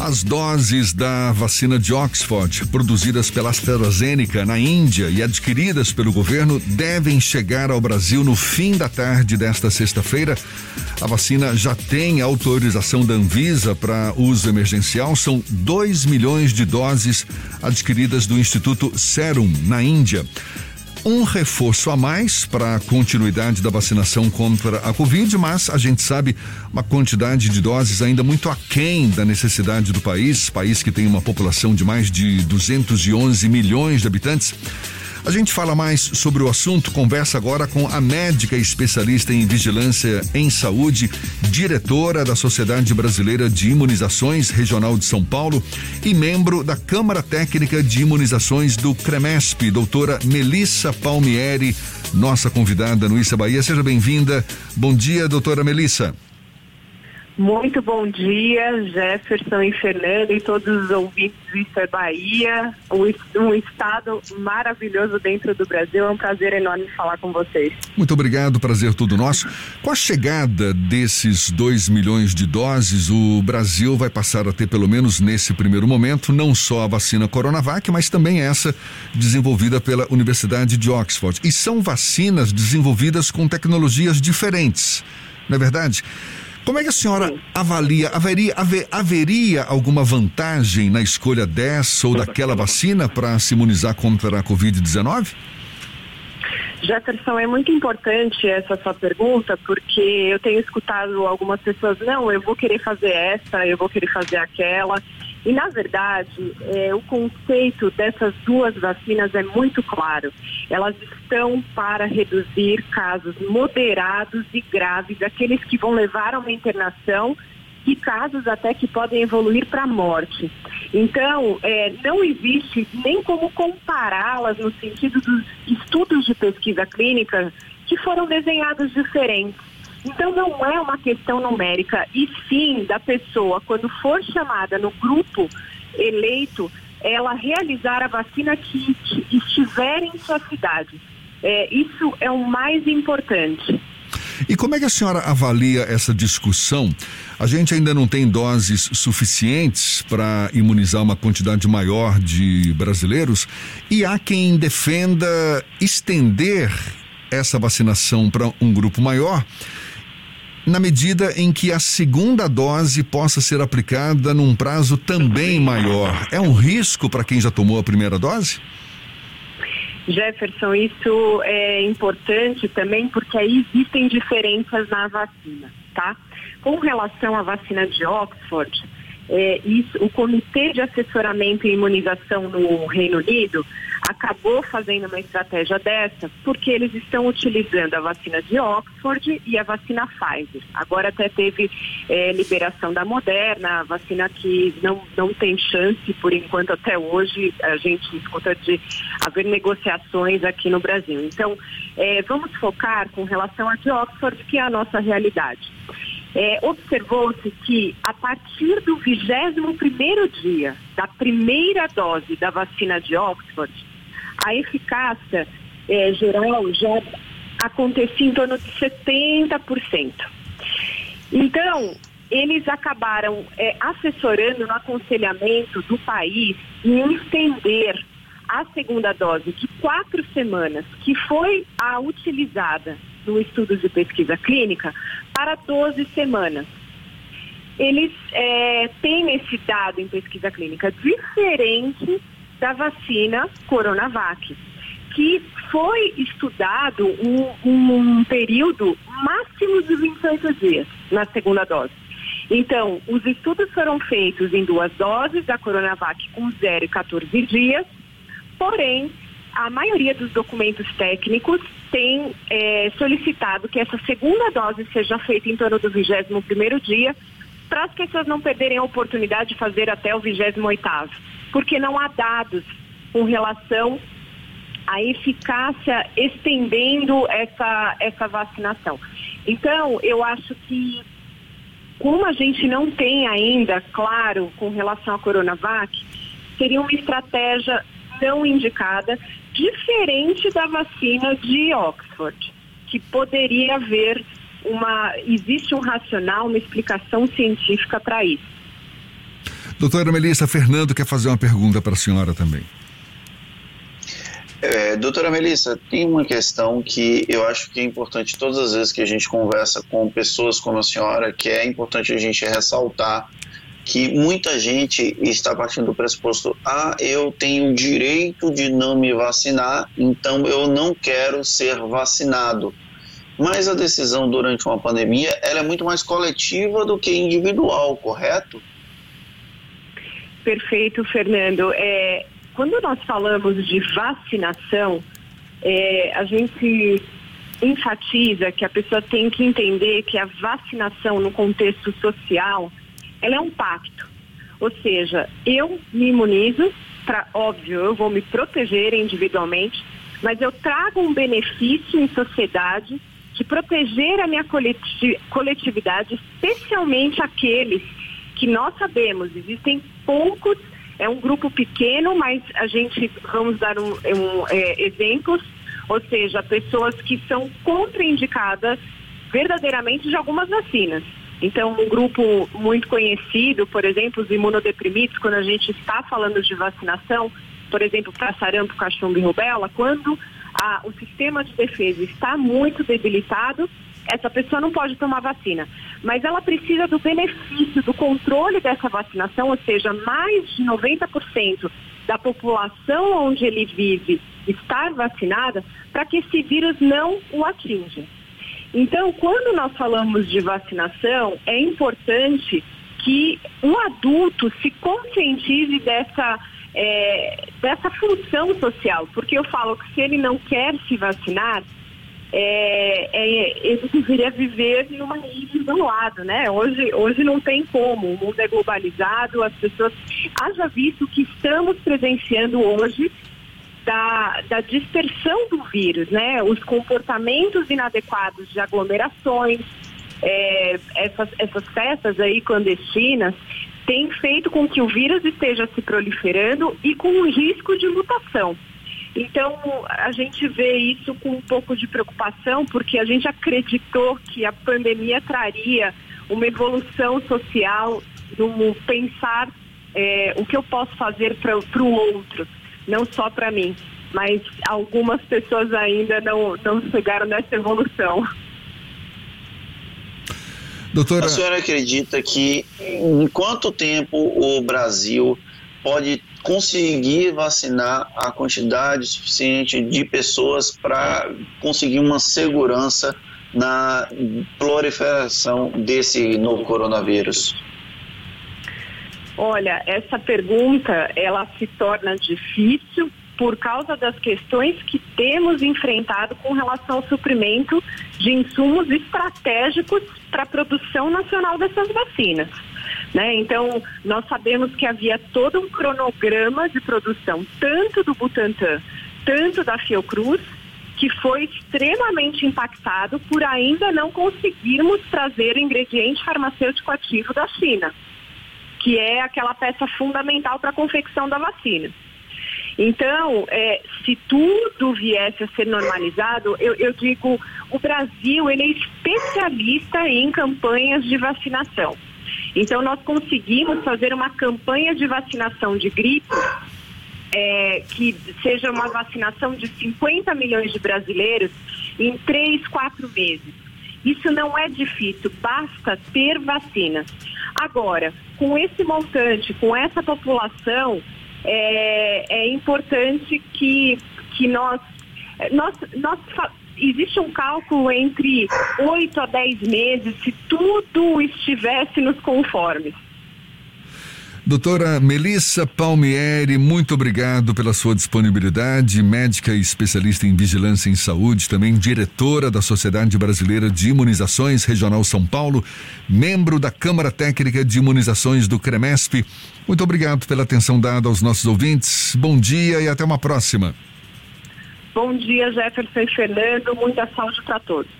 As doses da vacina de Oxford, produzidas pela AstraZeneca na Índia e adquiridas pelo governo, devem chegar ao Brasil no fim da tarde desta sexta-feira. A vacina já tem autorização da Anvisa para uso emergencial. São 2 milhões de doses adquiridas do Instituto Serum, na Índia um reforço a mais para a continuidade da vacinação contra a Covid, mas a gente sabe uma quantidade de doses ainda muito aquém da necessidade do país, país que tem uma população de mais de 211 milhões de habitantes. A gente fala mais sobre o assunto, conversa agora com a médica especialista em vigilância em saúde, diretora da Sociedade Brasileira de Imunizações Regional de São Paulo e membro da Câmara Técnica de Imunizações do CREMESP, doutora Melissa Palmieri, nossa convidada no Issa Bahia. Seja bem-vinda. Bom dia, doutora Melissa. Muito bom dia, Jefferson e Fernando e todos os ouvintes do é Bahia, um estado maravilhoso dentro do Brasil. É um prazer enorme falar com vocês. Muito obrigado, prazer todo nosso. Com a chegada desses 2 milhões de doses, o Brasil vai passar a ter, pelo menos nesse primeiro momento, não só a vacina Coronavac, mas também essa desenvolvida pela Universidade de Oxford. E são vacinas desenvolvidas com tecnologias diferentes, não é verdade? Como é que a senhora Sim. avalia? Haveria, haver, haveria alguma vantagem na escolha dessa ou daquela vacina para se imunizar contra a Covid-19? Jefferson, é muito importante essa sua pergunta, porque eu tenho escutado algumas pessoas, não, eu vou querer fazer essa, eu vou querer fazer aquela. E, na verdade, é, o conceito dessas duas vacinas é muito claro. Elas estão para reduzir casos moderados e graves, aqueles que vão levar a uma internação e casos até que podem evoluir para a morte. Então, é, não existe nem como compará-las no sentido dos estudos de pesquisa clínica que foram desenhados diferentes. Então não é uma questão numérica, e sim da pessoa, quando for chamada no grupo eleito, ela realizar a vacina que estiver em sua cidade. É, isso é o mais importante. E como é que a senhora avalia essa discussão? A gente ainda não tem doses suficientes para imunizar uma quantidade maior de brasileiros e há quem defenda estender essa vacinação para um grupo maior na medida em que a segunda dose possa ser aplicada num prazo também maior. É um risco para quem já tomou a primeira dose? Jefferson, isso é importante também porque aí existem diferenças na vacina, tá? Com relação à vacina de Oxford, é, isso, o Comitê de Assessoramento e Imunização no Reino Unido acabou fazendo uma estratégia dessa porque eles estão utilizando a vacina de Oxford e a vacina Pfizer. Agora até teve é, liberação da Moderna, a vacina que não, não tem chance, por enquanto até hoje, a gente escuta de haver negociações aqui no Brasil. Então, é, vamos focar com relação a de Oxford, que é a nossa realidade é, observou-se que a partir do 21º dia da primeira dose da vacina de Oxford, a eficácia é, geral já acontecia em torno de 70%. Então, eles acabaram é, assessorando no aconselhamento do país em estender a segunda dose de quatro semanas, que foi a utilizada no estudo de pesquisa clínica, para 12 semanas. Eles é, têm esse dado em pesquisa clínica diferente da vacina Coronavac, que foi estudado um, um período máximo de 28 dias na segunda dose. Então, os estudos foram feitos em duas doses da Coronavac com 0 e 14 dias, porém, a maioria dos documentos técnicos tem é, solicitado que essa segunda dose seja feita em torno do 21º dia, para as pessoas não perderem a oportunidade de fazer até o 28º, porque não há dados com relação à eficácia estendendo essa, essa vacinação. Então, eu acho que como a gente não tem ainda, claro, com relação à Coronavac, seria uma estratégia não indicada diferente da vacina de Oxford, que poderia haver uma. Existe um racional, uma explicação científica para isso. Doutora Melissa, Fernando quer fazer uma pergunta para a senhora também. É, doutora Melissa, tem uma questão que eu acho que é importante todas as vezes que a gente conversa com pessoas como a senhora, que é importante a gente ressaltar que muita gente está partindo do pressuposto: ah, eu tenho o direito de não me vacinar, então eu não quero ser vacinado. Mas a decisão durante uma pandemia ela é muito mais coletiva do que individual, correto? Perfeito, Fernando. É, quando nós falamos de vacinação, é, a gente enfatiza que a pessoa tem que entender que a vacinação no contexto social, ela é um pacto. Ou seja, eu me imunizo, óbvio, eu vou me proteger individualmente, mas eu trago um benefício em sociedade de proteger a minha coletividade, especialmente aqueles que nós sabemos, existem poucos é um grupo pequeno, mas a gente, vamos dar um, um é, exemplos, ou seja, pessoas que são contraindicadas verdadeiramente de algumas vacinas. Então, um grupo muito conhecido, por exemplo, os imunodeprimidos, quando a gente está falando de vacinação, por exemplo, para sarampo, cachumba e rubéola, quando a, o sistema de defesa está muito debilitado, essa pessoa não pode tomar vacina. Mas ela precisa do benefício, do controle dessa vacinação, ou seja, mais de 90% da população onde ele vive estar vacinada para que esse vírus não o atinja. Então, quando nós falamos de vacinação, é importante que um adulto se conscientize dessa, é, dessa função social, porque eu falo que se ele não quer se vacinar, é, é, ele deveria viver numa ilha isolado, né? Hoje, hoje não tem como, o mundo é globalizado, as pessoas. Haja visto que estamos presenciando hoje da, da dispersão do vírus, né? Os comportamentos inadequados de aglomerações, é, essas, essas festas aí clandestinas, têm feito com que o vírus esteja se proliferando e com um risco de mutação. Então, a gente vê isso com um pouco de preocupação, porque a gente acreditou que a pandemia traria uma evolução social no pensar é, o que eu posso fazer para o outro, não só para mim. Mas algumas pessoas ainda não, não chegaram nessa evolução. Doutora... A senhora acredita que em quanto tempo o Brasil pode conseguir vacinar a quantidade suficiente de pessoas para conseguir uma segurança na proliferação desse novo coronavírus? Olha, essa pergunta ela se torna difícil por causa das questões que temos enfrentado com relação ao suprimento de insumos estratégicos para a produção nacional dessas vacinas. Né? Então, nós sabemos que havia todo um cronograma de produção, tanto do Butantan, tanto da Fiocruz, que foi extremamente impactado por ainda não conseguirmos trazer o ingrediente farmacêutico ativo da China, que é aquela peça fundamental para a confecção da vacina. Então, é, se tudo viesse a ser normalizado, eu, eu digo, o Brasil ele é especialista em campanhas de vacinação. Então, nós conseguimos fazer uma campanha de vacinação de gripe é, que seja uma vacinação de 50 milhões de brasileiros em três, quatro meses. Isso não é difícil, basta ter vacinas. Agora, com esse montante, com essa população, é, é importante que, que nós, nós, nós existe um cálculo entre 8 a 10 meses se tudo estivesse nos conformes. Doutora Melissa Palmieri, muito obrigado pela sua disponibilidade, médica e especialista em vigilância em saúde, também diretora da Sociedade Brasileira de Imunizações Regional São Paulo, membro da Câmara Técnica de Imunizações do CREMESP. Muito obrigado pela atenção dada aos nossos ouvintes. Bom dia e até uma próxima. Bom dia, Jefferson Fernando. Muita saúde para todos.